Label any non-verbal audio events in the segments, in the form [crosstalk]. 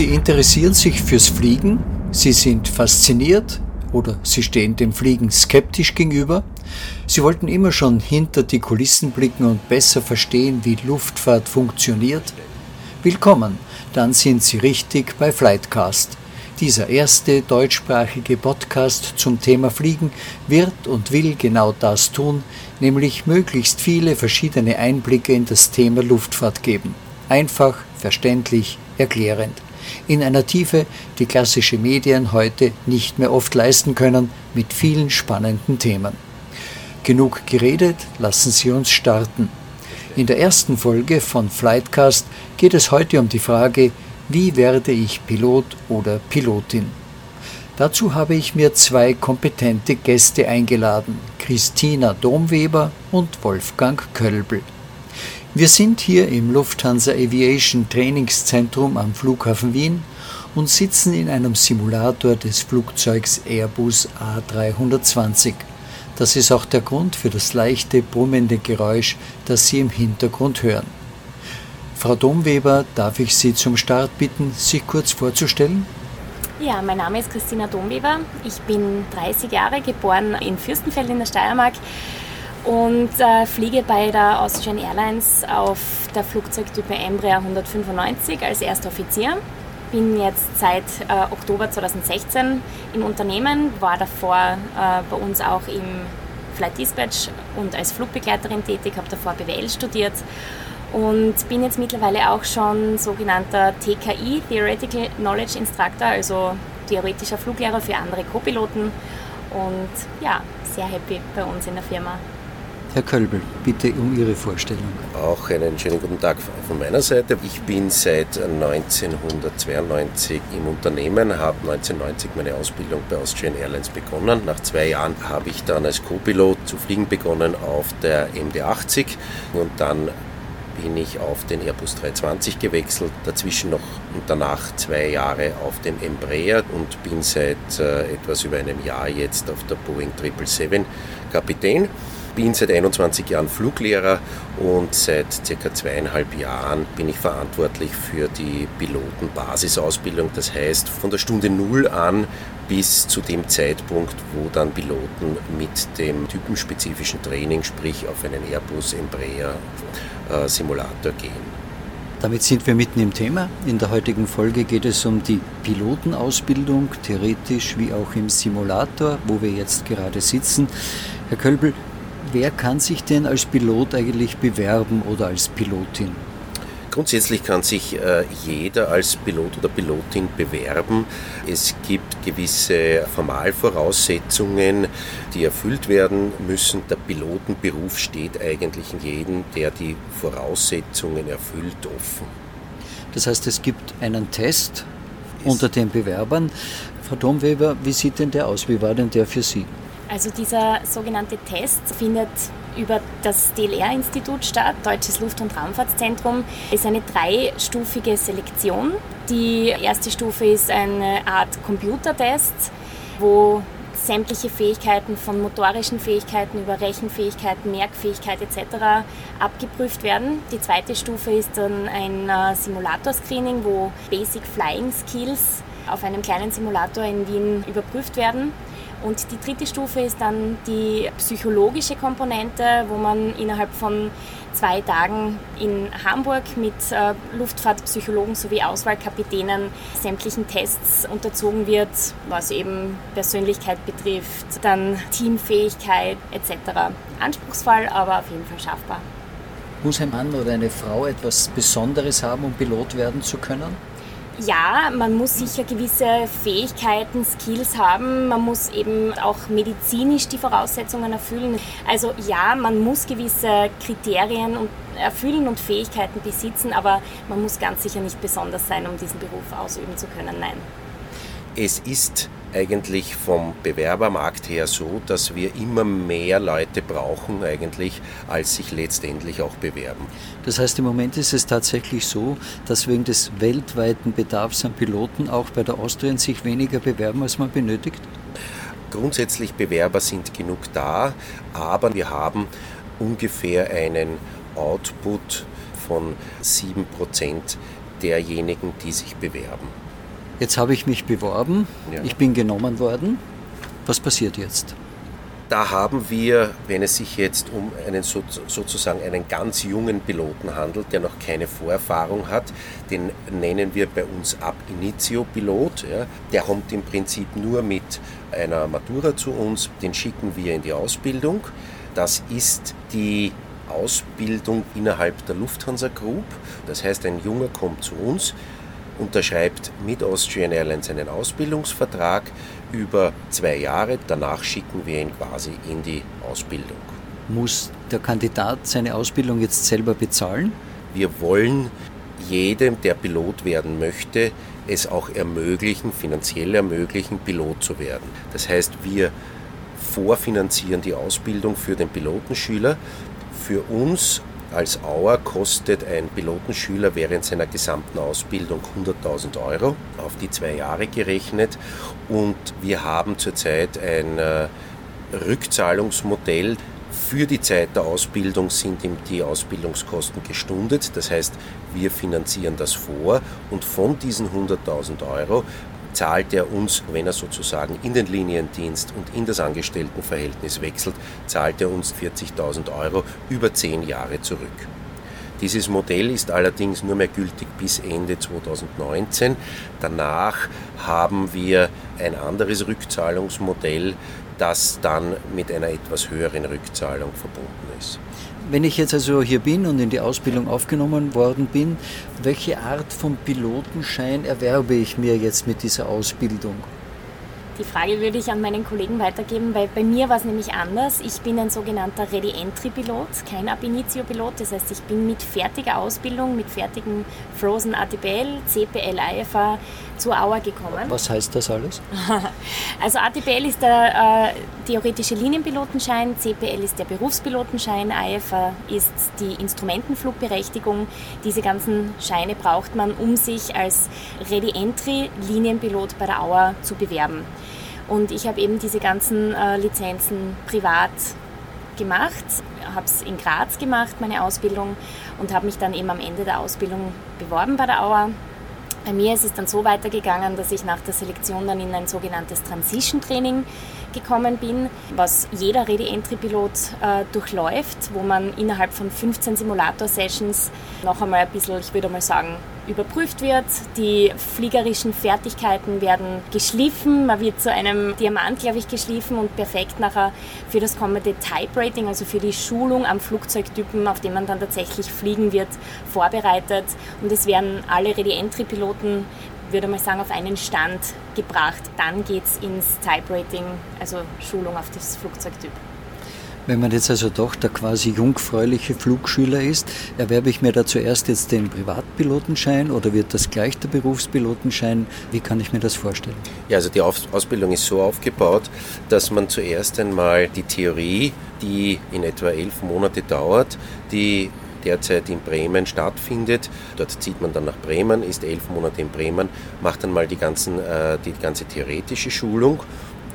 Sie interessieren sich fürs Fliegen, Sie sind fasziniert oder Sie stehen dem Fliegen skeptisch gegenüber. Sie wollten immer schon hinter die Kulissen blicken und besser verstehen, wie Luftfahrt funktioniert. Willkommen, dann sind Sie richtig bei Flightcast. Dieser erste deutschsprachige Podcast zum Thema Fliegen wird und will genau das tun, nämlich möglichst viele verschiedene Einblicke in das Thema Luftfahrt geben. Einfach, verständlich, erklärend in einer Tiefe, die klassische Medien heute nicht mehr oft leisten können, mit vielen spannenden Themen. Genug geredet, lassen Sie uns starten. In der ersten Folge von Flightcast geht es heute um die Frage, wie werde ich Pilot oder Pilotin? Dazu habe ich mir zwei kompetente Gäste eingeladen, Christina Domweber und Wolfgang Kölbel. Wir sind hier im Lufthansa Aviation Trainingszentrum am Flughafen Wien und sitzen in einem Simulator des Flugzeugs Airbus A320. Das ist auch der Grund für das leichte brummende Geräusch, das Sie im Hintergrund hören. Frau Domweber, darf ich Sie zum Start bitten, sich kurz vorzustellen? Ja, mein Name ist Christina Domweber. Ich bin 30 Jahre geboren in Fürstenfeld in der Steiermark und äh, fliege bei der Austrian Airlines auf der Flugzeugtype Embraer 195 als erster Offizier. Bin jetzt seit äh, Oktober 2016 im Unternehmen, war davor äh, bei uns auch im Flight Dispatch und als Flugbegleiterin tätig, habe davor BWL studiert und bin jetzt mittlerweile auch schon sogenannter TKI, Theoretical Knowledge Instructor, also theoretischer Fluglehrer für andere Co-Piloten und ja, sehr happy bei uns in der Firma. Herr Kölbel, bitte um Ihre Vorstellung. Auch einen schönen guten Tag von meiner Seite. Ich bin seit 1992 im Unternehmen, habe 1990 meine Ausbildung bei Austrian Airlines begonnen. Nach zwei Jahren habe ich dann als Co-Pilot zu fliegen begonnen auf der MD-80 und dann bin ich auf den Airbus 320 gewechselt, dazwischen noch und danach zwei Jahre auf dem Embraer und bin seit äh, etwas über einem Jahr jetzt auf der Boeing 777 Kapitän bin seit 21 Jahren Fluglehrer und seit circa zweieinhalb Jahren bin ich verantwortlich für die Pilotenbasisausbildung. Das heißt, von der Stunde Null an bis zu dem Zeitpunkt, wo dann Piloten mit dem typenspezifischen Training, sprich auf einen Airbus Embraer äh, Simulator gehen. Damit sind wir mitten im Thema. In der heutigen Folge geht es um die Pilotenausbildung, theoretisch wie auch im Simulator, wo wir jetzt gerade sitzen. Herr Kölbel, Wer kann sich denn als Pilot eigentlich bewerben oder als Pilotin? Grundsätzlich kann sich äh, jeder als Pilot oder Pilotin bewerben. Es gibt gewisse Formalvoraussetzungen, die erfüllt werden müssen. Der Pilotenberuf steht eigentlich in jedem, der die Voraussetzungen erfüllt, offen. Das heißt, es gibt einen Test unter den Bewerbern. Frau Domweber, wie sieht denn der aus? Wie war denn der für Sie? Also dieser sogenannte Test findet über das DLR-Institut statt, Deutsches Luft- und Raumfahrtszentrum, ist eine dreistufige Selektion. Die erste Stufe ist eine Art Computertest, wo sämtliche Fähigkeiten von motorischen Fähigkeiten über Rechenfähigkeiten, Merkfähigkeit etc. abgeprüft werden. Die zweite Stufe ist dann ein äh, Simulator-Screening, wo Basic Flying Skills auf einem kleinen Simulator in Wien überprüft werden. Und die dritte Stufe ist dann die psychologische Komponente, wo man innerhalb von zwei Tagen in Hamburg mit äh, Luftfahrtpsychologen sowie Auswahlkapitänen sämtlichen Tests unterzogen wird, was eben Persönlichkeit betrifft, dann Teamfähigkeit etc. Anspruchsvoll, aber auf jeden Fall schaffbar. Muss ein Mann oder eine Frau etwas Besonderes haben, um Pilot werden zu können? Ja, man muss sicher gewisse Fähigkeiten, Skills haben. Man muss eben auch medizinisch die Voraussetzungen erfüllen. Also ja, man muss gewisse Kriterien erfüllen und Fähigkeiten besitzen, aber man muss ganz sicher nicht besonders sein, um diesen Beruf ausüben zu können. Nein. Es ist eigentlich vom Bewerbermarkt her so, dass wir immer mehr Leute brauchen eigentlich, als sich letztendlich auch bewerben. Das heißt, im Moment ist es tatsächlich so, dass wegen des weltweiten Bedarfs an Piloten auch bei der Austrian sich weniger bewerben, als man benötigt? Grundsätzlich Bewerber sind genug da, aber wir haben ungefähr einen Output von 7% derjenigen, die sich bewerben. Jetzt habe ich mich beworben, ja. ich bin genommen worden. Was passiert jetzt? Da haben wir, wenn es sich jetzt um einen sozusagen einen ganz jungen Piloten handelt, der noch keine Vorerfahrung hat, den nennen wir bei uns Ab Initio Pilot. Ja. Der kommt im Prinzip nur mit einer Matura zu uns, den schicken wir in die Ausbildung. Das ist die Ausbildung innerhalb der Lufthansa Group. Das heißt, ein Junger kommt zu uns, unterschreibt mit Austrian Airlines einen Ausbildungsvertrag über zwei Jahre. Danach schicken wir ihn quasi in die Ausbildung. Muss der Kandidat seine Ausbildung jetzt selber bezahlen? Wir wollen jedem, der Pilot werden möchte, es auch ermöglichen, finanziell ermöglichen, Pilot zu werden. Das heißt, wir vorfinanzieren die Ausbildung für den Pilotenschüler. Für uns als Auer kostet ein Pilotenschüler während seiner gesamten Ausbildung 100.000 Euro auf die zwei Jahre gerechnet. Und wir haben zurzeit ein äh, Rückzahlungsmodell. Für die Zeit der Ausbildung sind ihm die Ausbildungskosten gestundet, das heißt, wir finanzieren das vor. Und von diesen 100.000 Euro zahlt er uns, wenn er sozusagen in den Liniendienst und in das Angestelltenverhältnis wechselt, zahlt er uns 40.000 Euro über zehn Jahre zurück. Dieses Modell ist allerdings nur mehr gültig bis Ende 2019. Danach haben wir ein anderes Rückzahlungsmodell, das dann mit einer etwas höheren Rückzahlung verbunden ist. Wenn ich jetzt also hier bin und in die Ausbildung aufgenommen worden bin, welche Art von Pilotenschein erwerbe ich mir jetzt mit dieser Ausbildung? Die Frage würde ich an meinen Kollegen weitergeben, weil bei mir war es nämlich anders. Ich bin ein sogenannter Ready-Entry-Pilot, kein Ab-Initio-Pilot. Das heißt, ich bin mit fertiger Ausbildung, mit fertigen Frozen ATPL, CPL, IFA zur Auer gekommen. Was heißt das alles? [laughs] also ATPL ist der äh, theoretische Linienpilotenschein, CPL ist der Berufspilotenschein, IFA ist die Instrumentenflugberechtigung. Diese ganzen Scheine braucht man, um sich als Ready-Entry-Linienpilot bei der Auer zu bewerben. Und ich habe eben diese ganzen äh, Lizenzen privat gemacht, habe es in Graz gemacht, meine Ausbildung, und habe mich dann eben am Ende der Ausbildung beworben bei der Auer. Bei mir ist es dann so weitergegangen, dass ich nach der Selektion dann in ein sogenanntes Transition Training gekommen bin, was jeder Ready-Entry-Pilot äh, durchläuft, wo man innerhalb von 15 Simulator-Sessions noch einmal ein bisschen, ich würde mal sagen, überprüft wird. Die fliegerischen Fertigkeiten werden geschliffen. Man wird zu einem Diamant, glaube ich, geschliffen und perfekt nachher für das kommende Type Rating, also für die Schulung am Flugzeugtypen, auf dem man dann tatsächlich fliegen wird, vorbereitet. Und es werden alle Ready-Entry-Piloten würde mal sagen, auf einen Stand gebracht. Dann geht es ins Type Rating, also Schulung auf das Flugzeugtyp. Wenn man jetzt also doch der quasi jungfräuliche Flugschüler ist, erwerbe ich mir da zuerst jetzt den Privatpilotenschein oder wird das gleich der Berufspilotenschein? Wie kann ich mir das vorstellen? Ja, also die Ausbildung ist so aufgebaut, dass man zuerst einmal die Theorie, die in etwa elf Monate dauert, die derzeit in Bremen stattfindet. Dort zieht man dann nach Bremen, ist elf Monate in Bremen, macht dann mal die, ganzen, äh, die ganze theoretische Schulung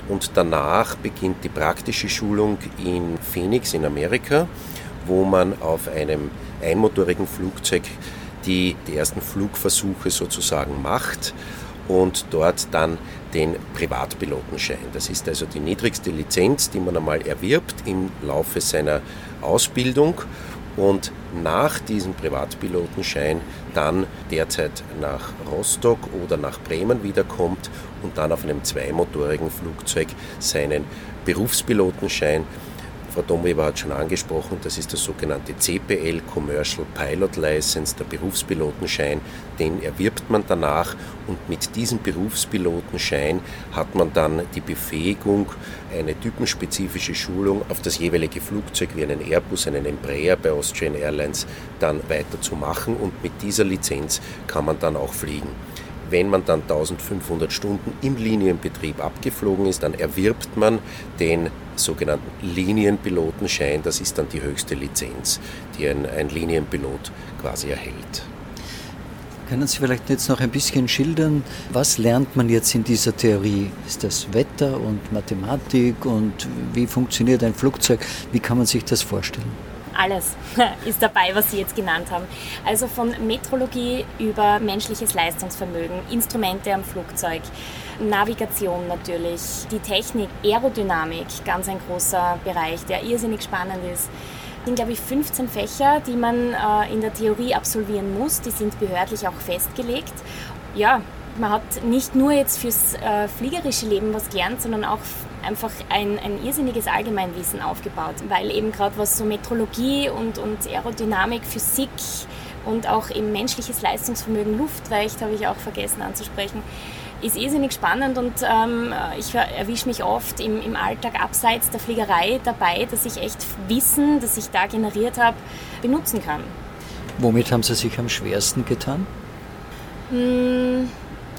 und danach beginnt die praktische Schulung in Phoenix in Amerika, wo man auf einem einmotorigen Flugzeug die, die ersten Flugversuche sozusagen macht und dort dann den Privatpilotenschein. Das ist also die niedrigste Lizenz, die man einmal erwirbt im Laufe seiner Ausbildung und nach diesem Privatpilotenschein dann derzeit nach Rostock oder nach Bremen wiederkommt und dann auf einem zweimotorigen Flugzeug seinen Berufspilotenschein Frau Domweber hat schon angesprochen, das ist der sogenannte CPL, Commercial Pilot License, der Berufspilotenschein. Den erwirbt man danach und mit diesem Berufspilotenschein hat man dann die Befähigung, eine typenspezifische Schulung auf das jeweilige Flugzeug wie einen Airbus, einen Embraer bei Austrian Airlines dann weiterzumachen und mit dieser Lizenz kann man dann auch fliegen. Wenn man dann 1500 Stunden im Linienbetrieb abgeflogen ist, dann erwirbt man den sogenannten Linienpilotenschein. Das ist dann die höchste Lizenz, die ein, ein Linienpilot quasi erhält. Können Sie vielleicht jetzt noch ein bisschen schildern, was lernt man jetzt in dieser Theorie? Ist das Wetter und Mathematik und wie funktioniert ein Flugzeug? Wie kann man sich das vorstellen? Alles [laughs] ist dabei, was Sie jetzt genannt haben. Also von Metrologie über menschliches Leistungsvermögen, Instrumente am Flugzeug, Navigation natürlich, die Technik, Aerodynamik, ganz ein großer Bereich, der irrsinnig spannend ist. Es sind, glaube ich, 15 Fächer, die man äh, in der Theorie absolvieren muss. Die sind behördlich auch festgelegt. Ja, man hat nicht nur jetzt fürs äh, fliegerische Leben was gelernt, sondern auch einfach ein, ein irrsinniges Allgemeinwissen aufgebaut, weil eben gerade was so Metrologie und, und Aerodynamik, Physik und auch eben menschliches Leistungsvermögen, Luftrecht habe ich auch vergessen anzusprechen, ist irrsinnig spannend und ähm, ich erwische mich oft im, im Alltag abseits der Fliegerei dabei, dass ich echt Wissen, das ich da generiert habe, benutzen kann. Womit haben Sie sich am schwersten getan? Hm,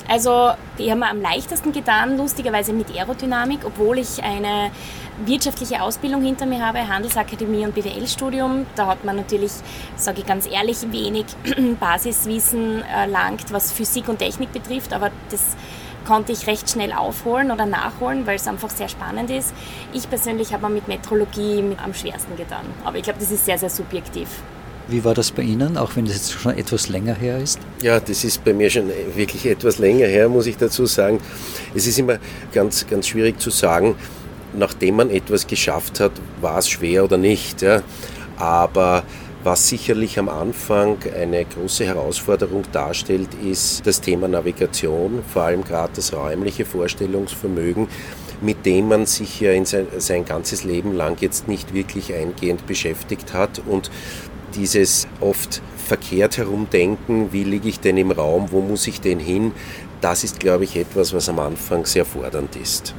also die haben wir am leichtesten getan, lustigerweise mit Aerodynamik, obwohl ich eine wirtschaftliche Ausbildung hinter mir habe, Handelsakademie und BWL-Studium. Da hat man natürlich, sage ich ganz ehrlich, wenig [clears throat] Basiswissen erlangt, was Physik und Technik betrifft, aber das konnte ich recht schnell aufholen oder nachholen, weil es einfach sehr spannend ist. Ich persönlich habe mir mit Metrologie am schwersten getan, aber ich glaube, das ist sehr, sehr subjektiv. Wie war das bei Ihnen, auch wenn es jetzt schon etwas länger her ist? Ja, das ist bei mir schon wirklich etwas länger her, muss ich dazu sagen. Es ist immer ganz, ganz schwierig zu sagen, nachdem man etwas geschafft hat, war es schwer oder nicht. Ja. Aber was sicherlich am Anfang eine große Herausforderung darstellt, ist das Thema Navigation, vor allem gerade das räumliche Vorstellungsvermögen mit dem man sich ja in sein, sein, ganzes Leben lang jetzt nicht wirklich eingehend beschäftigt hat und dieses oft verkehrt herumdenken, wie liege ich denn im Raum, wo muss ich denn hin, das ist, glaube ich, etwas, was am Anfang sehr fordernd ist.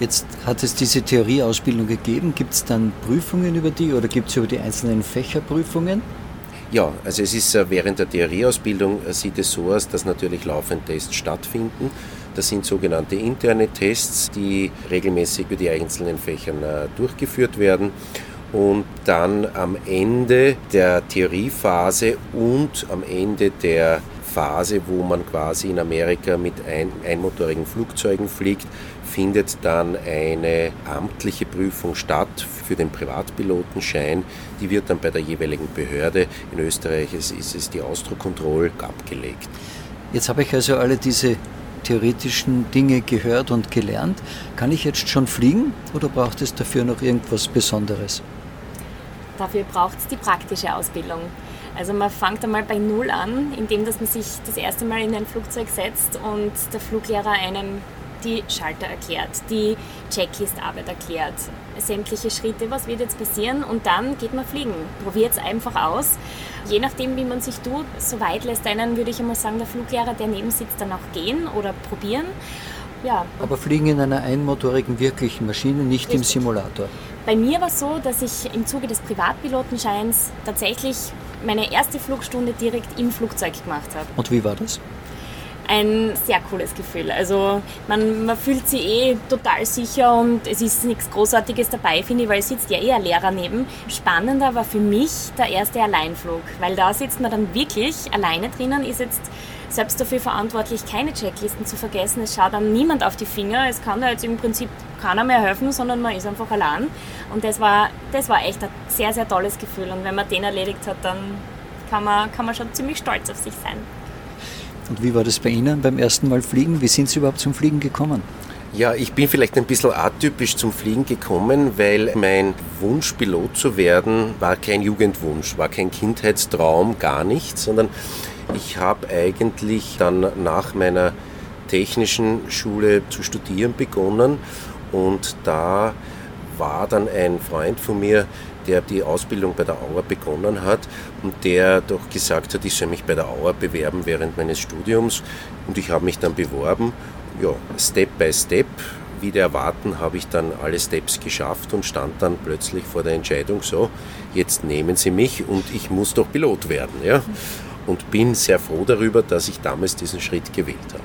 Jetzt hat es diese Theorieausbildung gegeben. Gibt es dann Prüfungen über die oder gibt es über die einzelnen Fächer Prüfungen? Ja, also es ist äh, während der Theorieausbildung äh, sieht es so aus, dass natürlich laufend Tests stattfinden. Das sind sogenannte interne Tests, die regelmäßig über die einzelnen Fächern äh, durchgeführt werden und dann am Ende der Theoriephase und am Ende der Phase, wo man quasi in Amerika mit ein, einmotorigen Flugzeugen fliegt, findet dann eine amtliche Prüfung statt für den Privatpilotenschein. Die wird dann bei der jeweiligen Behörde, in Österreich ist, ist es die Ausdruckkontrolle, abgelegt. Jetzt habe ich also alle diese theoretischen Dinge gehört und gelernt. Kann ich jetzt schon fliegen oder braucht es dafür noch irgendwas Besonderes? Dafür braucht es die praktische Ausbildung. Also man fängt einmal bei Null an, indem dass man sich das erste Mal in ein Flugzeug setzt und der Fluglehrer einem die Schalter erklärt, die Checklist-Arbeit erklärt, sämtliche Schritte, was wird jetzt passieren und dann geht man fliegen. Probiert es einfach aus. Je nachdem, wie man sich tut, so weit lässt einen, würde ich einmal sagen, der Fluglehrer, der neben sitzt, dann auch gehen oder probieren. Ja. Aber fliegen in einer einmotorigen wirklichen Maschine, nicht Richtig. im Simulator. Bei mir war es so, dass ich im Zuge des Privatpilotenscheins tatsächlich meine erste Flugstunde direkt im Flugzeug gemacht habe. Und wie war das? ein sehr cooles Gefühl. Also man, man fühlt sich eh total sicher und es ist nichts Großartiges dabei, finde ich, weil es sitzt ja eh ein Lehrer neben. Spannender war für mich der erste Alleinflug, weil da sitzt man dann wirklich alleine drinnen, ist jetzt selbst dafür verantwortlich, keine Checklisten zu vergessen. Es schaut dann niemand auf die Finger. Es kann da jetzt im Prinzip keiner mehr helfen, sondern man ist einfach allein. Und das war, das war echt ein sehr, sehr tolles Gefühl. Und wenn man den erledigt hat, dann kann man, kann man schon ziemlich stolz auf sich sein. Und wie war das bei Ihnen beim ersten Mal fliegen? Wie sind Sie überhaupt zum Fliegen gekommen? Ja, ich bin vielleicht ein bisschen atypisch zum Fliegen gekommen, weil mein Wunsch, Pilot zu werden, war kein Jugendwunsch, war kein Kindheitstraum, gar nicht, sondern ich habe eigentlich dann nach meiner technischen Schule zu studieren begonnen und da war dann ein Freund von mir, der die Ausbildung bei der Auer begonnen hat und der doch gesagt hat, ich soll mich bei der Auer bewerben während meines Studiums. Und ich habe mich dann beworben. Ja, Step by Step, wieder erwarten, habe ich dann alle Steps geschafft und stand dann plötzlich vor der Entscheidung, so, jetzt nehmen Sie mich und ich muss doch Pilot werden. Ja? Und bin sehr froh darüber, dass ich damals diesen Schritt gewählt habe.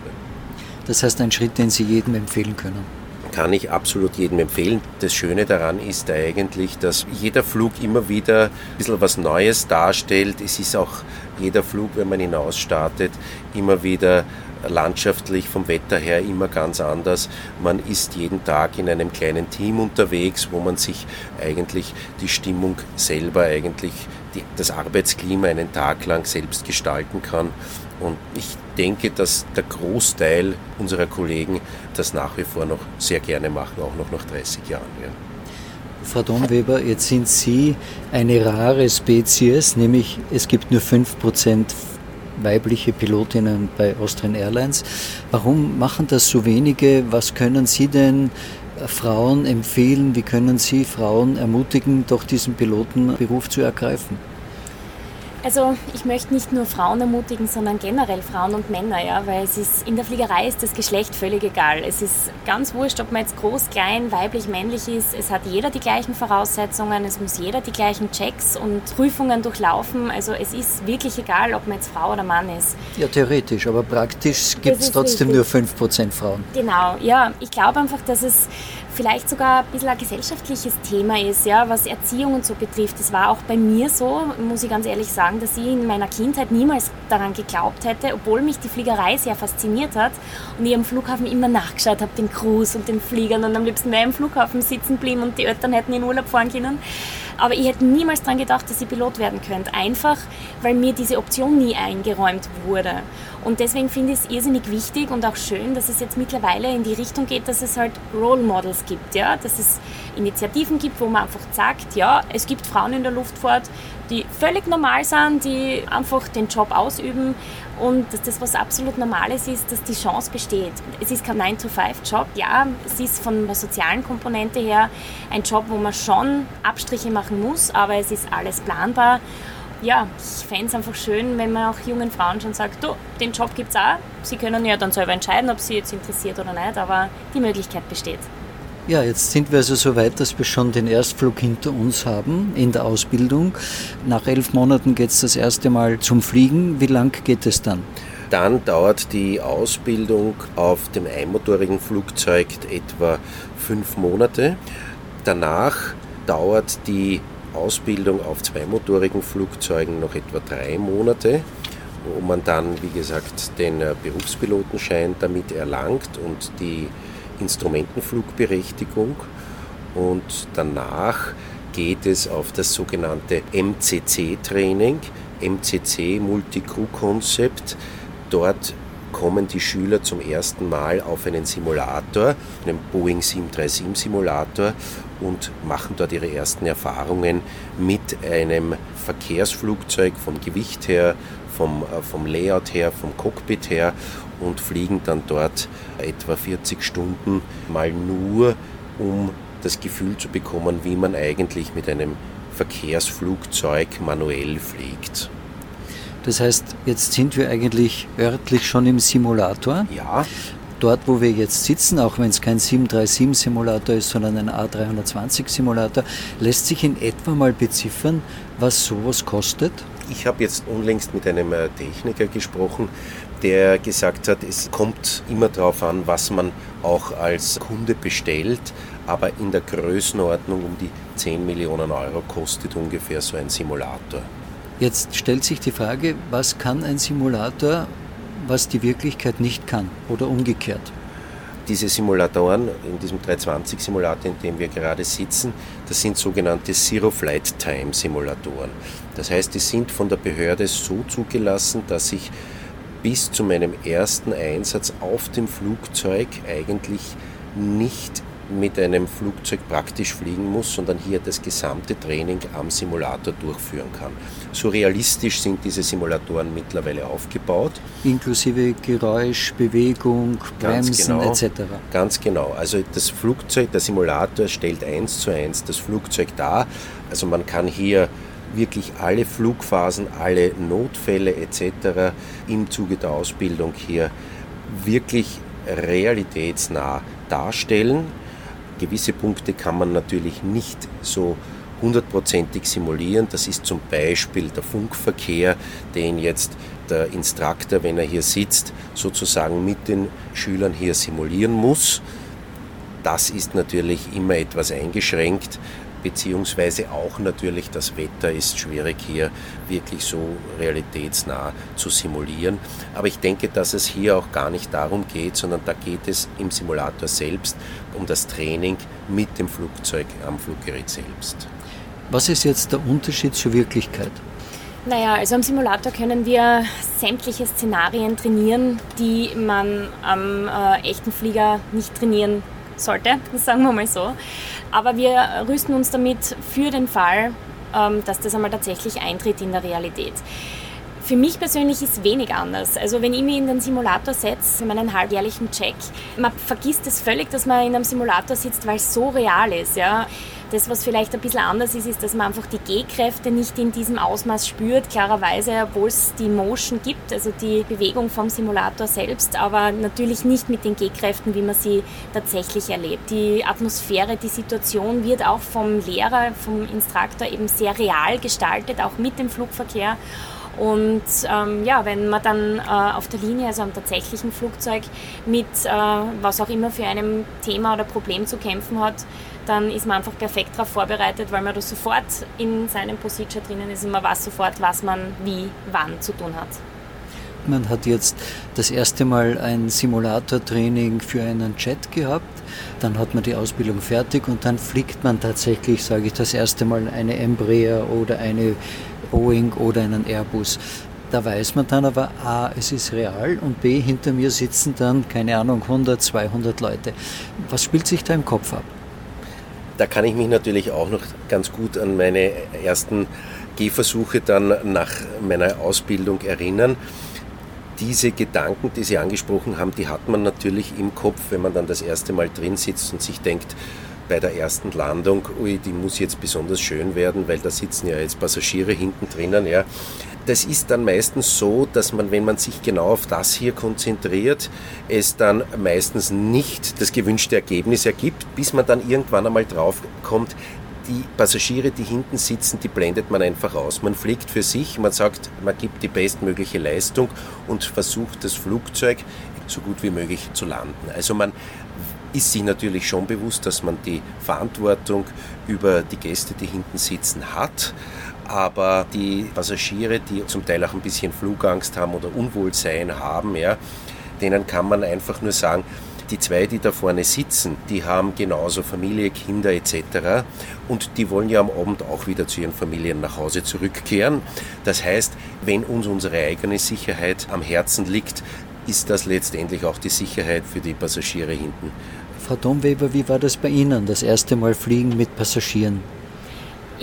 Das heißt, ein Schritt, den Sie jedem empfehlen können kann ich absolut jedem empfehlen. Das Schöne daran ist eigentlich, dass jeder Flug immer wieder ein bisschen was Neues darstellt. Es ist auch jeder Flug, wenn man hinaus startet, immer wieder landschaftlich vom Wetter her immer ganz anders. Man ist jeden Tag in einem kleinen Team unterwegs, wo man sich eigentlich die Stimmung selber, eigentlich die, das Arbeitsklima einen Tag lang selbst gestalten kann. Und ich denke, dass der Großteil unserer Kollegen das nach wie vor noch sehr gerne machen, auch noch nach 30 Jahren. Ja. Frau Domweber, jetzt sind Sie eine rare Spezies, nämlich es gibt nur 5% weibliche Pilotinnen bei Austrian Airlines. Warum machen das so wenige? Was können Sie denn Frauen empfehlen? Wie können Sie Frauen ermutigen, doch diesen Pilotenberuf zu ergreifen? Also ich möchte nicht nur Frauen ermutigen, sondern generell Frauen und Männer, ja, weil es ist in der Fliegerei ist das Geschlecht völlig egal. Es ist ganz wurscht, ob man jetzt groß, klein, weiblich, männlich ist. Es hat jeder die gleichen Voraussetzungen, es muss jeder die gleichen Checks und Prüfungen durchlaufen. Also es ist wirklich egal, ob man jetzt Frau oder Mann ist. Ja, theoretisch, aber praktisch gibt es trotzdem richtig. nur 5% Frauen. Genau, ja. Ich glaube einfach, dass es vielleicht sogar ein bisschen ein gesellschaftliches Thema ist, ja, was Erziehung und so betrifft. Das war auch bei mir so, muss ich ganz ehrlich sagen, dass ich in meiner Kindheit niemals daran geglaubt hätte, obwohl mich die Fliegerei sehr fasziniert hat und ich am Flughafen immer nachgeschaut habe, den Crews und den Fliegern und am liebsten mehr im Flughafen sitzen blieben und die Eltern hätten in Urlaub fahren können. Aber ich hätte niemals daran gedacht, dass ich Pilot werden könnte. Einfach, weil mir diese Option nie eingeräumt wurde. Und deswegen finde ich es irrsinnig wichtig und auch schön, dass es jetzt mittlerweile in die Richtung geht, dass es halt Role Models gibt, ja, dass es Initiativen gibt, wo man einfach sagt, ja, es gibt Frauen in der Luftfahrt, die völlig normal sind, die einfach den Job ausüben und dass das was absolut Normales ist, dass die Chance besteht. Es ist kein 9-to-5-Job, ja, es ist von der sozialen Komponente her ein Job, wo man schon Abstriche machen muss, aber es ist alles planbar ja, ich fände es einfach schön, wenn man auch jungen Frauen schon sagt, du, den Job gibt es auch. Sie können ja dann selber entscheiden, ob sie jetzt interessiert oder nicht, aber die Möglichkeit besteht. Ja, jetzt sind wir also so weit, dass wir schon den Erstflug hinter uns haben in der Ausbildung. Nach elf Monaten geht es das erste Mal zum Fliegen. Wie lang geht es dann? Dann dauert die Ausbildung auf dem einmotorigen Flugzeug etwa fünf Monate. Danach dauert die Ausbildung auf zweimotorigen Flugzeugen noch etwa drei Monate, wo man dann, wie gesagt, den äh, Berufspilotenschein damit erlangt und die Instrumentenflugberechtigung. Und danach geht es auf das sogenannte MCC-Training, MCC Multi-Crew Concept. Dort kommen die Schüler zum ersten Mal auf einen Simulator, einen Boeing 737 Simulator und machen dort ihre ersten Erfahrungen mit einem Verkehrsflugzeug vom Gewicht her, vom, äh, vom Layout her, vom Cockpit her und fliegen dann dort etwa 40 Stunden mal nur, um das Gefühl zu bekommen, wie man eigentlich mit einem Verkehrsflugzeug manuell fliegt. Das heißt, jetzt sind wir eigentlich örtlich schon im Simulator. Ja dort, wo wir jetzt sitzen, auch wenn es kein 737-Simulator ist, sondern ein A320-Simulator, lässt sich in etwa mal beziffern, was sowas kostet? Ich habe jetzt unlängst mit einem äh, Techniker gesprochen, der gesagt hat, es kommt immer darauf an, was man auch als Kunde bestellt, aber in der Größenordnung um die 10 Millionen Euro kostet ungefähr so ein Simulator. Jetzt stellt sich die Frage, was kann ein Simulator was die Wirklichkeit nicht kann oder umgekehrt. Diese Simulatoren, in diesem 320-Simulator, in dem wir gerade sitzen, das sind sogenannte Zero-Flight-Time-Simulatoren. Das heißt, die sind von der Behörde so zugelassen, dass ich bis zu meinem ersten Einsatz auf dem Flugzeug eigentlich nicht mit einem Flugzeug praktisch fliegen muss, sondern hier das gesamte Training am Simulator durchführen kann. So realistisch sind diese Simulatoren mittlerweile aufgebaut. Inklusive Geräusch, Bewegung, Bremsen genau, etc. Ganz genau. Also das Flugzeug, der Simulator stellt eins zu eins das Flugzeug dar. Also man kann hier wirklich alle Flugphasen, alle Notfälle etc. im Zuge der Ausbildung hier wirklich realitätsnah darstellen. Gewisse Punkte kann man natürlich nicht so hundertprozentig simulieren. Das ist zum Beispiel der Funkverkehr, den jetzt der Instruktor, wenn er hier sitzt, sozusagen mit den Schülern hier simulieren muss. Das ist natürlich immer etwas eingeschränkt, beziehungsweise auch natürlich das Wetter ist schwierig hier wirklich so realitätsnah zu simulieren. Aber ich denke, dass es hier auch gar nicht darum geht, sondern da geht es im Simulator selbst um das Training mit dem Flugzeug am Fluggerät selbst. Was ist jetzt der Unterschied zur Wirklichkeit? Naja, also am Simulator können wir sämtliche Szenarien trainieren, die man am äh, echten Flieger nicht trainieren sollte, [laughs] sagen wir mal so. Aber wir rüsten uns damit für den Fall, ähm, dass das einmal tatsächlich eintritt in der Realität. Für mich persönlich ist wenig anders. Also wenn ich mich in den Simulator setze, in meinen halbjährlichen Check, man vergisst es völlig, dass man in einem Simulator sitzt, weil es so real ist. Ja. Das, was vielleicht ein bisschen anders ist, ist, dass man einfach die G-Kräfte nicht in diesem Ausmaß spürt, klarerweise, obwohl es die Motion gibt, also die Bewegung vom Simulator selbst, aber natürlich nicht mit den G-Kräften, wie man sie tatsächlich erlebt. Die Atmosphäre, die Situation wird auch vom Lehrer, vom Instruktor eben sehr real gestaltet, auch mit dem Flugverkehr. Und ähm, ja, wenn man dann äh, auf der Linie, also am tatsächlichen Flugzeug, mit äh, was auch immer für einem Thema oder Problem zu kämpfen hat, dann ist man einfach perfekt darauf vorbereitet, weil man da sofort in seinem Procedure drinnen ist und man weiß sofort, was man wie, wann zu tun hat. Man hat jetzt das erste Mal ein Simulatortraining für einen Jet gehabt, dann hat man die Ausbildung fertig und dann fliegt man tatsächlich, sage ich, das erste Mal eine Embraer oder eine Boeing oder einen Airbus. Da weiß man dann aber, A, es ist real und B, hinter mir sitzen dann, keine Ahnung, 100, 200 Leute. Was spielt sich da im Kopf ab? Da kann ich mich natürlich auch noch ganz gut an meine ersten Gehversuche dann nach meiner Ausbildung erinnern. Diese Gedanken, die Sie angesprochen haben, die hat man natürlich im Kopf, wenn man dann das erste Mal drin sitzt und sich denkt, bei der ersten Landung, ui, die muss jetzt besonders schön werden, weil da sitzen ja jetzt Passagiere hinten drinnen. Ja. Das ist dann meistens so, dass man, wenn man sich genau auf das hier konzentriert, es dann meistens nicht das gewünschte Ergebnis ergibt, bis man dann irgendwann einmal drauf kommt, die Passagiere, die hinten sitzen, die blendet man einfach aus. Man fliegt für sich, man sagt, man gibt die bestmögliche Leistung und versucht das Flugzeug so gut wie möglich zu landen. Also man ist sich natürlich schon bewusst, dass man die Verantwortung über die Gäste, die hinten sitzen, hat. Aber die Passagiere, die zum Teil auch ein bisschen Flugangst haben oder Unwohlsein haben, ja, denen kann man einfach nur sagen, die zwei, die da vorne sitzen, die haben genauso Familie, Kinder etc. Und die wollen ja am Abend auch wieder zu ihren Familien nach Hause zurückkehren. Das heißt, wenn uns unsere eigene Sicherheit am Herzen liegt, ist das letztendlich auch die Sicherheit für die Passagiere hinten. Frau Domweber, wie war das bei Ihnen, das erste Mal Fliegen mit Passagieren?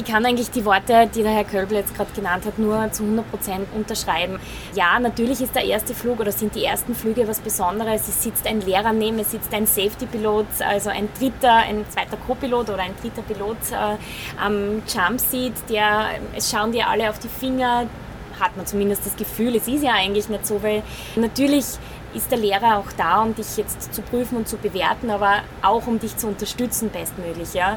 Ich kann eigentlich die Worte, die der Herr Kölbel jetzt gerade genannt hat, nur zu 100 Prozent unterschreiben. Ja, natürlich ist der erste Flug oder sind die ersten Flüge was Besonderes. Es sitzt ein Lehrer neben, es sitzt ein Safety-Pilot, also ein dritter, ein zweiter Co-Pilot oder ein dritter Pilot äh, am Jumpseat. Der, es schauen dir alle auf die Finger, hat man zumindest das Gefühl. Es ist ja eigentlich nicht so, weil natürlich ist der Lehrer auch da, um dich jetzt zu prüfen und zu bewerten, aber auch um dich zu unterstützen bestmöglich. Ja.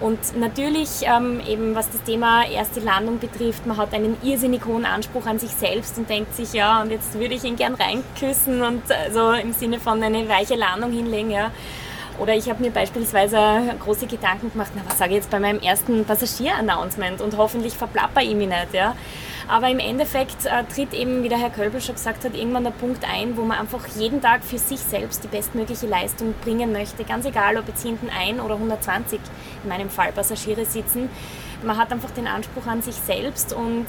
Und natürlich, ähm, eben was das Thema erste Landung betrifft, man hat einen irrsinnig hohen Anspruch an sich selbst und denkt sich, ja, und jetzt würde ich ihn gern reinküssen und also im Sinne von eine weiche Landung hinlegen. Ja. Oder ich habe mir beispielsweise große Gedanken gemacht, na, was sage ich jetzt bei meinem ersten Passagier-Announcement und hoffentlich verplapper ich mich nicht. Ja. Aber im Endeffekt äh, tritt eben, wie der Herr Kölbel schon gesagt hat, irgendwann der Punkt ein, wo man einfach jeden Tag für sich selbst die bestmögliche Leistung bringen möchte. Ganz egal, ob jetzt hinten ein oder 120, in meinem Fall Passagiere sitzen. Man hat einfach den Anspruch an sich selbst und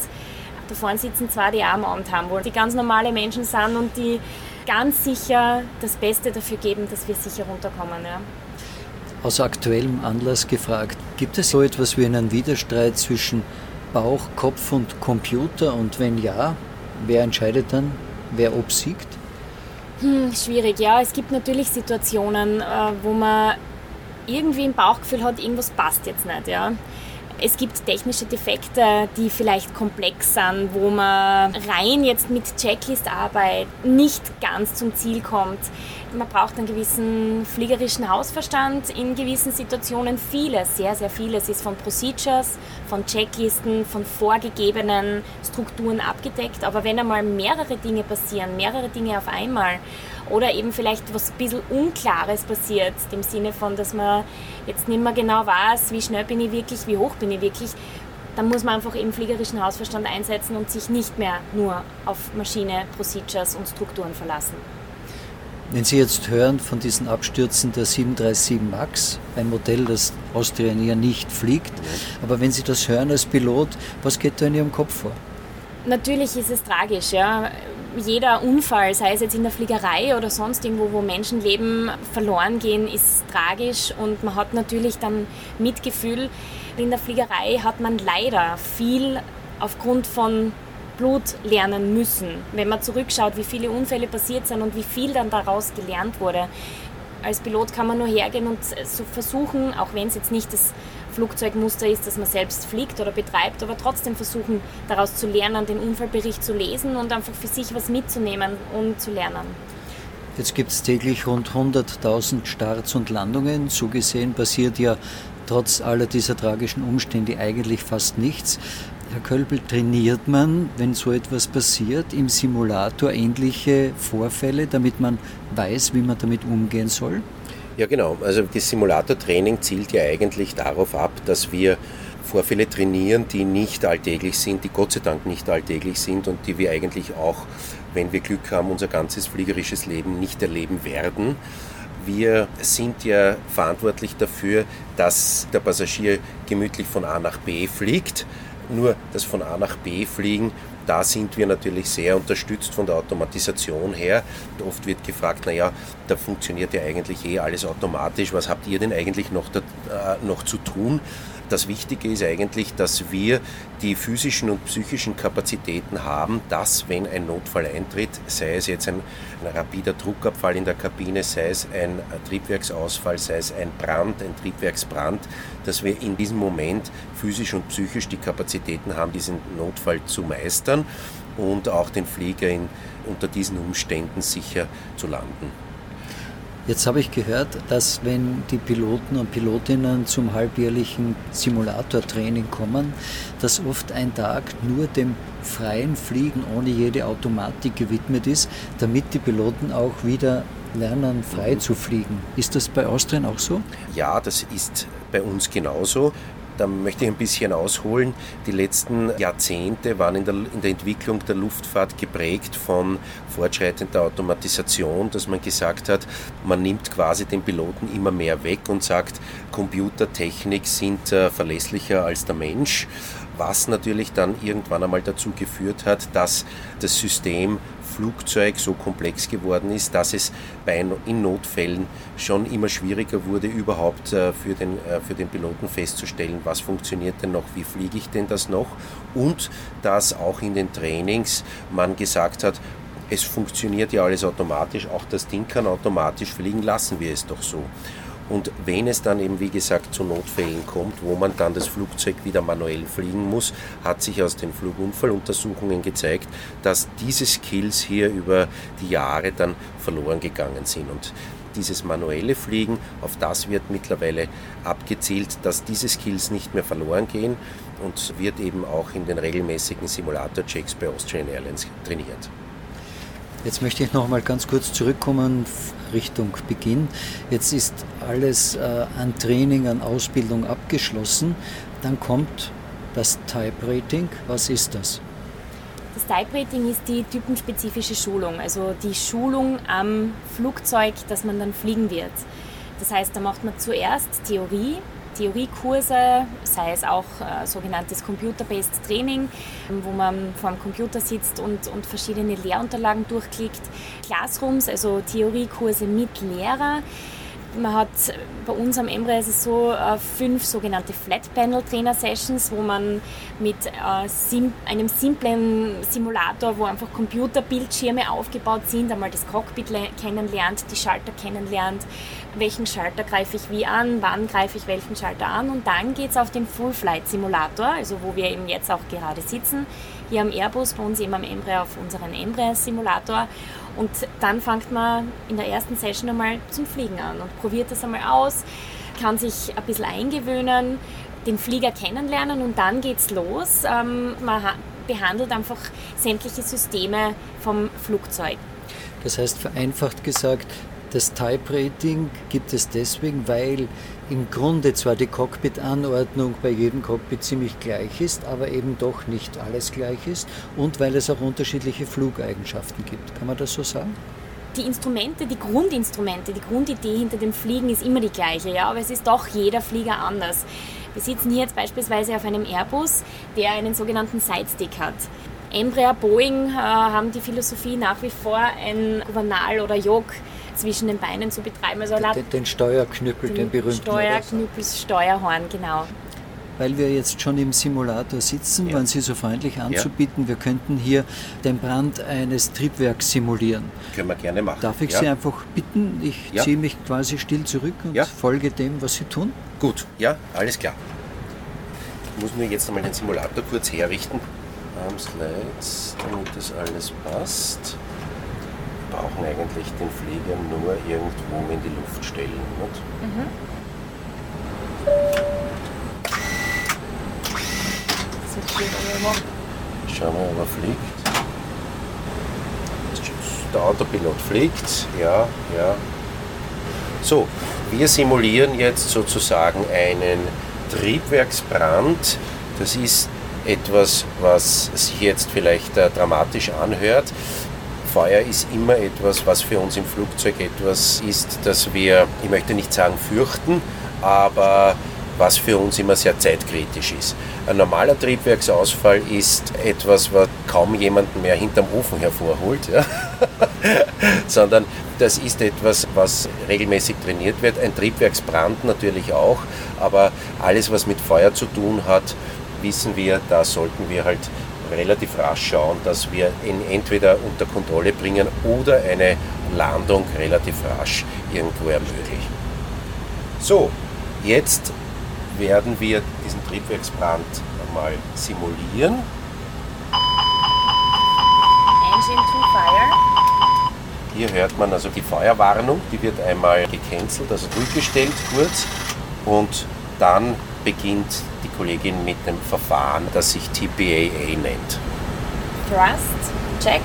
da vorne sitzen zwei, die am Abend haben wollen, die ganz normale Menschen sind und die ganz sicher das Beste dafür geben, dass wir sicher runterkommen. Ja. aus aktuellem Anlass gefragt, gibt es so etwas wie einen Widerstreit zwischen Bauch, Kopf und Computer? Und wenn ja, wer entscheidet dann, wer obsiegt? Hm, schwierig, ja. Es gibt natürlich Situationen, äh, wo man irgendwie ein Bauchgefühl hat, irgendwas passt jetzt nicht. Ja. Es gibt technische Defekte, die vielleicht komplex sind, wo man rein jetzt mit Checklist-Arbeit nicht ganz zum Ziel kommt. Man braucht einen gewissen fliegerischen Hausverstand in gewissen Situationen. Vieles, sehr, sehr vieles ist von Procedures, von Checklisten, von vorgegebenen Strukturen abgedeckt. Aber wenn einmal mehrere Dinge passieren, mehrere Dinge auf einmal, oder eben vielleicht was ein bisschen Unklares passiert, im Sinne von, dass man jetzt nicht mehr genau weiß, wie schnell bin ich wirklich, wie hoch bin ich wirklich, dann muss man einfach eben fliegerischen Hausverstand einsetzen und sich nicht mehr nur auf Maschine, Procedures und Strukturen verlassen. Wenn Sie jetzt hören von diesen Abstürzen der 737 MAX, ein Modell, das Austrian ja nicht fliegt, aber wenn Sie das hören als Pilot, was geht da in Ihrem Kopf vor? Natürlich ist es tragisch, ja jeder Unfall, sei es jetzt in der Fliegerei oder sonst irgendwo, wo Menschenleben verloren gehen, ist tragisch und man hat natürlich dann Mitgefühl. In der Fliegerei hat man leider viel aufgrund von Blut lernen müssen. Wenn man zurückschaut, wie viele Unfälle passiert sind und wie viel dann daraus gelernt wurde. Als Pilot kann man nur hergehen und versuchen, auch wenn es jetzt nicht das Flugzeugmuster ist, dass man selbst fliegt oder betreibt, aber trotzdem versuchen, daraus zu lernen, den Unfallbericht zu lesen und einfach für sich was mitzunehmen und zu lernen. Jetzt gibt es täglich rund 100.000 Starts und Landungen. So gesehen passiert ja trotz aller dieser tragischen Umstände eigentlich fast nichts. Herr Kölbel, trainiert man, wenn so etwas passiert, im Simulator ähnliche Vorfälle, damit man weiß, wie man damit umgehen soll? Ja, genau. Also das Simulatortraining zielt ja eigentlich darauf ab, dass wir Vorfälle trainieren, die nicht alltäglich sind, die Gott sei Dank nicht alltäglich sind und die wir eigentlich auch, wenn wir Glück haben, unser ganzes fliegerisches Leben nicht erleben werden. Wir sind ja verantwortlich dafür, dass der Passagier gemütlich von A nach B fliegt. Nur das von A nach B fliegen da sind wir natürlich sehr unterstützt von der Automatisation her. Oft wird gefragt, naja, da funktioniert ja eigentlich eh alles automatisch. Was habt ihr denn eigentlich noch, da, äh, noch zu tun? Das Wichtige ist eigentlich, dass wir die physischen und psychischen Kapazitäten haben, dass, wenn ein Notfall eintritt, sei es jetzt ein, ein rapider Druckabfall in der Kabine, sei es ein Triebwerksausfall, sei es ein Brand, ein Triebwerksbrand, dass wir in diesem Moment physisch und psychisch die Kapazitäten haben, diesen Notfall zu meistern und auch den Flieger in, unter diesen Umständen sicher zu landen. Jetzt habe ich gehört, dass wenn die Piloten und Pilotinnen zum halbjährlichen Simulatortraining kommen, dass oft ein Tag nur dem freien Fliegen ohne jede Automatik gewidmet ist, damit die Piloten auch wieder lernen, frei mhm. zu fliegen. Ist das bei Austrian auch so? Ja, das ist bei uns genauso. Da möchte ich ein bisschen ausholen. Die letzten Jahrzehnte waren in der, in der Entwicklung der Luftfahrt geprägt von fortschreitender Automatisation, dass man gesagt hat, man nimmt quasi den Piloten immer mehr weg und sagt, Computertechnik sind äh, verlässlicher als der Mensch was natürlich dann irgendwann einmal dazu geführt hat, dass das System Flugzeug so komplex geworden ist, dass es bei, in Notfällen schon immer schwieriger wurde, überhaupt äh, für den, äh, für den Piloten festzustellen, was funktioniert denn noch, wie fliege ich denn das noch und dass auch in den Trainings man gesagt hat, es funktioniert ja alles automatisch, auch das Ding kann automatisch fliegen, lassen wir es doch so. Und wenn es dann eben, wie gesagt, zu Notfällen kommt, wo man dann das Flugzeug wieder manuell fliegen muss, hat sich aus den Flugunfalluntersuchungen gezeigt, dass diese Skills hier über die Jahre dann verloren gegangen sind. Und dieses manuelle Fliegen, auf das wird mittlerweile abgezielt, dass diese Skills nicht mehr verloren gehen und wird eben auch in den regelmäßigen Simulator-Checks bei Austrian Airlines trainiert. Jetzt möchte ich noch mal ganz kurz zurückkommen Richtung Beginn. Jetzt ist alles äh, an Training, an Ausbildung abgeschlossen. Dann kommt das Type Rating. Was ist das? Das Type Rating ist die typenspezifische Schulung, also die Schulung am Flugzeug, das man dann fliegen wird. Das heißt, da macht man zuerst Theorie, Theoriekurse, sei es auch äh, sogenanntes Computer-Based Training, wo man vor dem Computer sitzt und, und verschiedene Lehrunterlagen durchklickt. Classrooms, also Theoriekurse mit Lehrer. Man hat bei uns am Embraer ist es so äh, fünf sogenannte Flat Panel Trainer Sessions, wo man mit äh, sim einem simplen Simulator, wo einfach Computerbildschirme aufgebaut sind, einmal das Cockpit kennenlernt, die Schalter kennenlernt, welchen Schalter greife ich wie an, wann greife ich welchen Schalter an und dann geht es auf den Full Flight Simulator, also wo wir eben jetzt auch gerade sitzen, hier am Airbus, bei uns eben am Embraer auf unseren Embraer Simulator und dann fängt man in der ersten Session einmal zum Fliegen an und probiert das einmal aus, kann sich ein bisschen eingewöhnen, den Flieger kennenlernen und dann geht's los. Ähm, man behandelt einfach sämtliche Systeme vom Flugzeug. Das heißt, vereinfacht gesagt, das Type Rating gibt es deswegen, weil im Grunde zwar die Cockpit-Anordnung bei jedem Cockpit ziemlich gleich ist, aber eben doch nicht alles gleich ist und weil es auch unterschiedliche Flugeigenschaften gibt. Kann man das so sagen? die Instrumente, die Grundinstrumente, die Grundidee hinter dem Fliegen ist immer die gleiche, ja, aber es ist doch jeder Flieger anders. Wir sitzen hier jetzt beispielsweise auf einem Airbus, der einen sogenannten Sidestick hat. Embraer, Boeing äh, haben die Philosophie nach wie vor ein Gouvernal oder Jog zwischen den Beinen zu betreiben. Also den, den Steuerknüppel, den, den berühmten. Steuerknüppel, Steuerhorn, genau. Weil wir jetzt schon im Simulator sitzen, ja. waren Sie so freundlich anzubieten, ja. wir könnten hier den Brand eines Triebwerks simulieren. Können wir gerne machen. Darf ich ja. Sie einfach bitten? Ich ziehe mich quasi still zurück und folge dem, was Sie tun. Gut, ja, alles klar. Ich muss mir jetzt einmal den Simulator kurz herrichten. Am Slides, damit das alles passt brauchen eigentlich den Flieger nur irgendwo in die Luft stellen. Nicht? Mhm. Schauen wir, ob er fliegt. Der Autopilot fliegt, ja, ja. So, wir simulieren jetzt sozusagen einen Triebwerksbrand. Das ist etwas, was sich jetzt vielleicht äh, dramatisch anhört. Feuer ist immer etwas, was für uns im Flugzeug etwas ist, das wir, ich möchte nicht sagen fürchten, aber was für uns immer sehr zeitkritisch ist. Ein normaler Triebwerksausfall ist etwas, was kaum jemanden mehr hinterm Ofen hervorholt, ja? [laughs] sondern das ist etwas, was regelmäßig trainiert wird. Ein Triebwerksbrand natürlich auch, aber alles, was mit Feuer zu tun hat, wissen wir, da sollten wir halt relativ rasch schauen, dass wir ihn entweder unter Kontrolle bringen oder eine Landung relativ rasch irgendwo ermöglichen. So, jetzt werden wir diesen Triebwerksbrand einmal simulieren. Engine to fire. Hier hört man also die Feuerwarnung, die wird einmal gecancelt, also durchgestellt kurz und dann beginnt die Kollegin mit dem Verfahren, das sich TPAA nennt. Thrust, checked.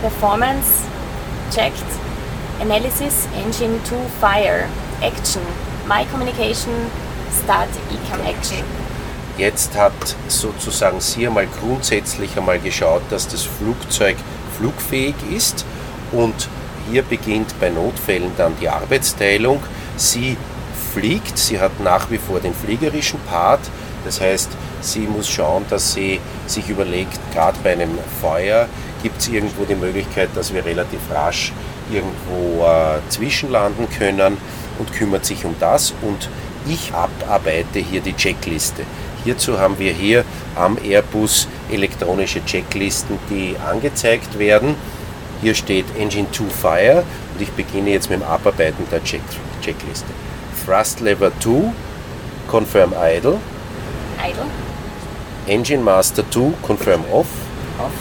Performance, checked. Analysis, engine to fire. Action, my communication, start ECAM action. Jetzt hat sozusagen sie einmal grundsätzlich einmal geschaut, dass das Flugzeug flugfähig ist und hier beginnt bei Notfällen dann die Arbeitsteilung. Sie fliegt. Sie hat nach wie vor den fliegerischen Part. Das heißt, sie muss schauen, dass sie sich überlegt, gerade bei einem Feuer gibt es irgendwo die Möglichkeit, dass wir relativ rasch irgendwo äh, zwischenlanden können und kümmert sich um das. Und ich abarbeite hier die Checkliste. Hierzu haben wir hier am Airbus elektronische Checklisten, die angezeigt werden. Hier steht Engine to Fire und ich beginne jetzt mit dem Abarbeiten der Check Checkliste. Thrust Lever 2, confirm idle. Idle. Engine Master 2, confirm off. Off.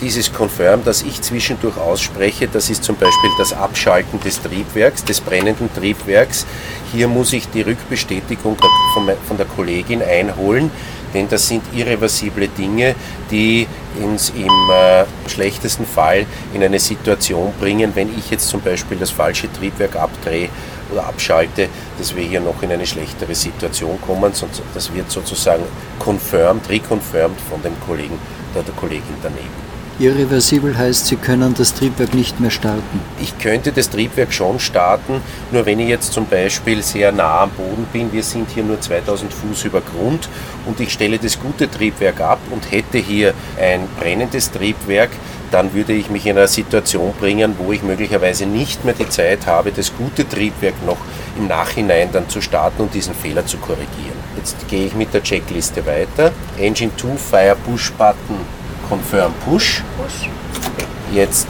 Dieses Confirm, das ich zwischendurch ausspreche, das ist zum Beispiel das Abschalten des Triebwerks, des brennenden Triebwerks. Hier muss ich die Rückbestätigung von der Kollegin einholen, denn das sind irreversible Dinge, die uns im äh, schlechtesten Fall in eine Situation bringen, wenn ich jetzt zum Beispiel das falsche Triebwerk abdrehe oder abschalte, dass wir hier noch in eine schlechtere Situation kommen. Das wird sozusagen confirmed, reconfirmed von dem Kollegen oder der Kollegin daneben. Irreversibel heißt, Sie können das Triebwerk nicht mehr starten. Ich könnte das Triebwerk schon starten, nur wenn ich jetzt zum Beispiel sehr nah am Boden bin, wir sind hier nur 2000 Fuß über Grund und ich stelle das gute Triebwerk ab und hätte hier ein brennendes Triebwerk, dann würde ich mich in eine Situation bringen, wo ich möglicherweise nicht mehr die Zeit habe, das gute Triebwerk noch im Nachhinein dann zu starten und diesen Fehler zu korrigieren. Jetzt gehe ich mit der Checkliste weiter. Engine 2 Fire Push Button Confirm Push. Jetzt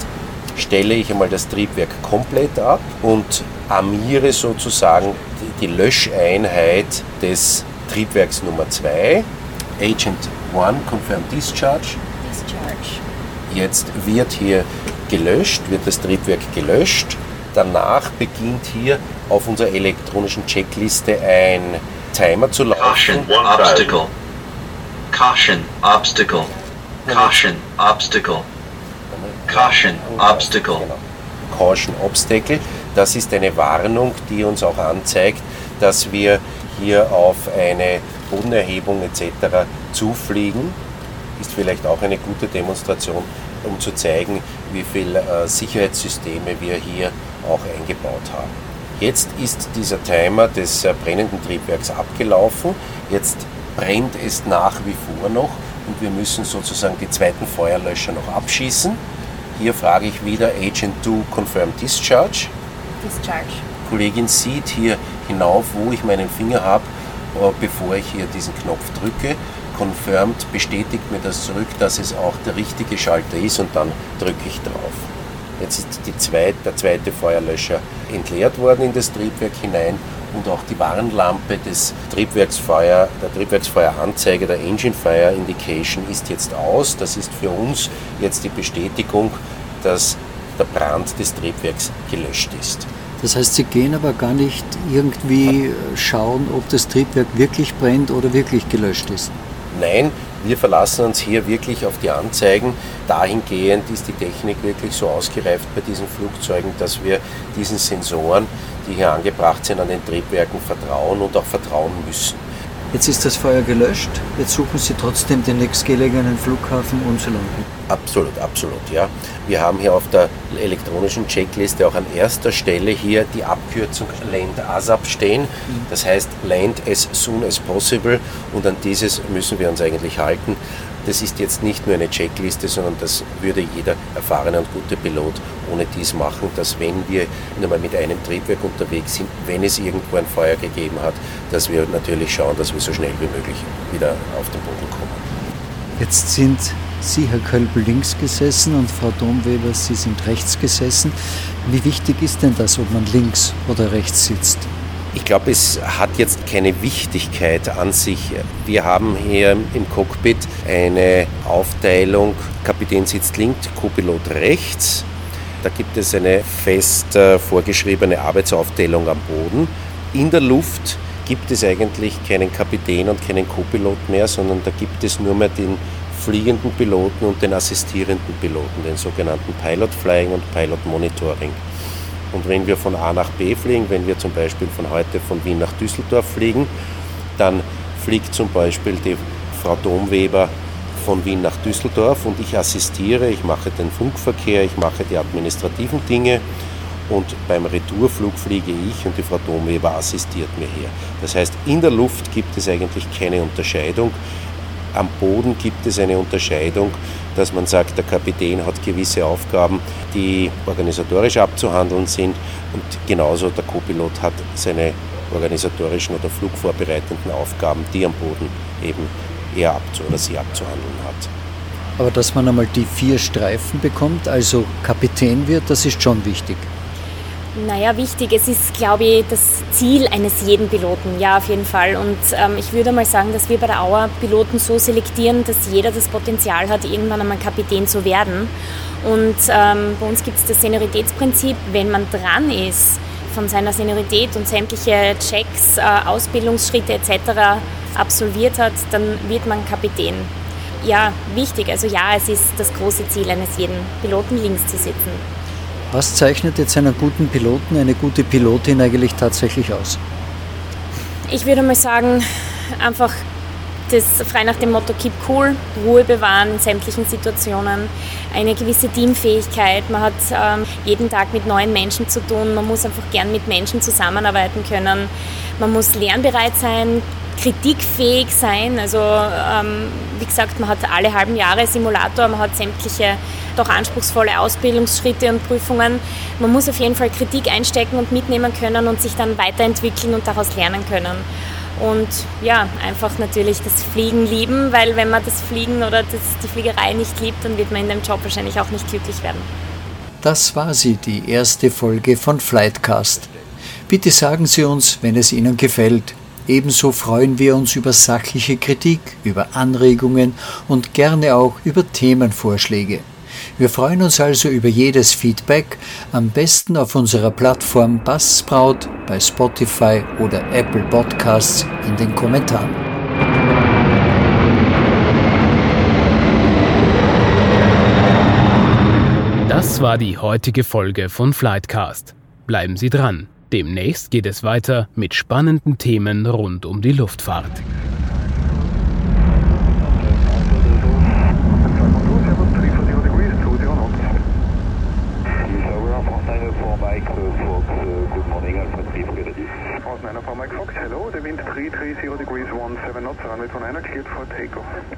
stelle ich einmal das Triebwerk komplett ab und armiere sozusagen die Löscheinheit des Triebwerks Nummer 2. Agent 1 Confirm Discharge. Discharge. Jetzt wird hier gelöscht, wird das Triebwerk gelöscht. Danach beginnt hier auf unserer elektronischen Checkliste ein Timer zu laufen. Caution, one obstacle. Caution, obstacle. Caution, obstacle. Caution, obstacle. Caution, obstacle. Das ist eine Warnung, die uns auch anzeigt, dass wir hier auf eine Bodenerhebung etc. zufliegen. Ist vielleicht auch eine gute Demonstration, um zu zeigen, wie viele äh, Sicherheitssysteme wir hier auch eingebaut haben. Jetzt ist dieser Timer des äh, brennenden Triebwerks abgelaufen. Jetzt brennt es nach wie vor noch und wir müssen sozusagen die zweiten Feuerlöscher noch abschießen. Hier frage ich wieder Agent 2 Confirm Discharge. Discharge. Die Kollegin sieht hier hinauf, wo ich meinen Finger habe, äh, bevor ich hier diesen Knopf drücke. Confirmed bestätigt mir das zurück, dass es auch der richtige Schalter ist und dann drücke ich drauf. Jetzt ist zweite, der zweite Feuerlöscher entleert worden in das Triebwerk hinein und auch die Warnlampe des Triebwerksfeuer, der Triebwerksfeueranzeige, der Engine Fire Indication ist jetzt aus. Das ist für uns jetzt die Bestätigung, dass der Brand des Triebwerks gelöscht ist. Das heißt, Sie gehen aber gar nicht irgendwie schauen, ob das Triebwerk wirklich brennt oder wirklich gelöscht ist. Nein, wir verlassen uns hier wirklich auf die Anzeigen. Dahingehend ist die Technik wirklich so ausgereift bei diesen Flugzeugen, dass wir diesen Sensoren, die hier angebracht sind, an den Triebwerken vertrauen und auch vertrauen müssen. Jetzt ist das Feuer gelöscht, jetzt suchen Sie trotzdem den nächstgelegenen Flughafen um zu landen. Absolut, absolut, ja. Wir haben hier auf der elektronischen Checkliste auch an erster Stelle hier die Abkürzung Land ASAP stehen. Das heißt Land as soon as possible und an dieses müssen wir uns eigentlich halten. Das ist jetzt nicht nur eine Checkliste, sondern das würde jeder erfahrene und gute Pilot ohne dies machen, dass wenn wir einmal mit einem Triebwerk unterwegs sind, wenn es irgendwo ein Feuer gegeben hat, dass wir natürlich schauen, dass wir so schnell wie möglich wieder auf den Boden kommen. Jetzt sind Sie, Herr Kölbel, links gesessen und Frau Domweber, Sie sind rechts gesessen. Wie wichtig ist denn das, ob man links oder rechts sitzt? Ich glaube, es hat jetzt keine Wichtigkeit an sich. Wir haben hier im Cockpit eine Aufteilung, Kapitän sitzt links, Copilot rechts. Da gibt es eine fest äh, vorgeschriebene Arbeitsaufteilung am Boden. In der Luft gibt es eigentlich keinen Kapitän und keinen Copilot mehr, sondern da gibt es nur mehr den fliegenden Piloten und den assistierenden Piloten, den sogenannten Pilot Flying und Pilot Monitoring. Und wenn wir von A nach B fliegen, wenn wir zum Beispiel von heute von Wien nach Düsseldorf fliegen, dann fliegt zum Beispiel die Frau Domweber von Wien nach Düsseldorf und ich assistiere, ich mache den Funkverkehr, ich mache die administrativen Dinge und beim Retourflug fliege ich und die Frau Domweber assistiert mir hier. Das heißt, in der Luft gibt es eigentlich keine Unterscheidung. Am Boden gibt es eine Unterscheidung, dass man sagt, der Kapitän hat gewisse Aufgaben, die organisatorisch abzuhandeln sind und genauso der Copilot hat seine organisatorischen oder flugvorbereitenden Aufgaben, die am Boden eben er abzu oder sie abzuhandeln hat. Aber dass man einmal die vier Streifen bekommt, also Kapitän wird, das ist schon wichtig. Naja, wichtig. Es ist, glaube ich, das Ziel eines jeden Piloten. Ja, auf jeden Fall. Und ähm, ich würde mal sagen, dass wir bei der Auer Piloten so selektieren, dass jeder das Potenzial hat, irgendwann einmal Kapitän zu werden. Und ähm, bei uns gibt es das Senioritätsprinzip, wenn man dran ist, von seiner Seniorität und sämtliche Checks, äh, Ausbildungsschritte etc. absolviert hat, dann wird man Kapitän. Ja, wichtig. Also ja, es ist das große Ziel eines jeden Piloten, links zu sitzen. Was zeichnet jetzt einen guten Piloten, eine gute Pilotin eigentlich tatsächlich aus? Ich würde mal sagen, einfach das frei nach dem Motto Keep Cool, Ruhe bewahren in sämtlichen Situationen, eine gewisse Teamfähigkeit. Man hat ähm, jeden Tag mit neuen Menschen zu tun, man muss einfach gern mit Menschen zusammenarbeiten können, man muss lernbereit sein, kritikfähig sein. Also ähm, wie gesagt, man hat alle halben Jahre Simulator, man hat sämtliche doch anspruchsvolle Ausbildungsschritte und Prüfungen. Man muss auf jeden Fall Kritik einstecken und mitnehmen können und sich dann weiterentwickeln und daraus lernen können. Und ja, einfach natürlich das Fliegen lieben, weil wenn man das Fliegen oder das, die Fliegerei nicht liebt, dann wird man in dem Job wahrscheinlich auch nicht glücklich werden. Das war sie, die erste Folge von Flightcast. Bitte sagen Sie uns, wenn es Ihnen gefällt. Ebenso freuen wir uns über sachliche Kritik, über Anregungen und gerne auch über Themenvorschläge. Wir freuen uns also über jedes Feedback, am besten auf unserer Plattform Bassbraut bei Spotify oder Apple Podcasts in den Kommentaren. Das war die heutige Folge von Flightcast. Bleiben Sie dran. Demnächst geht es weiter mit spannenden Themen rund um die Luftfahrt. For takeoff.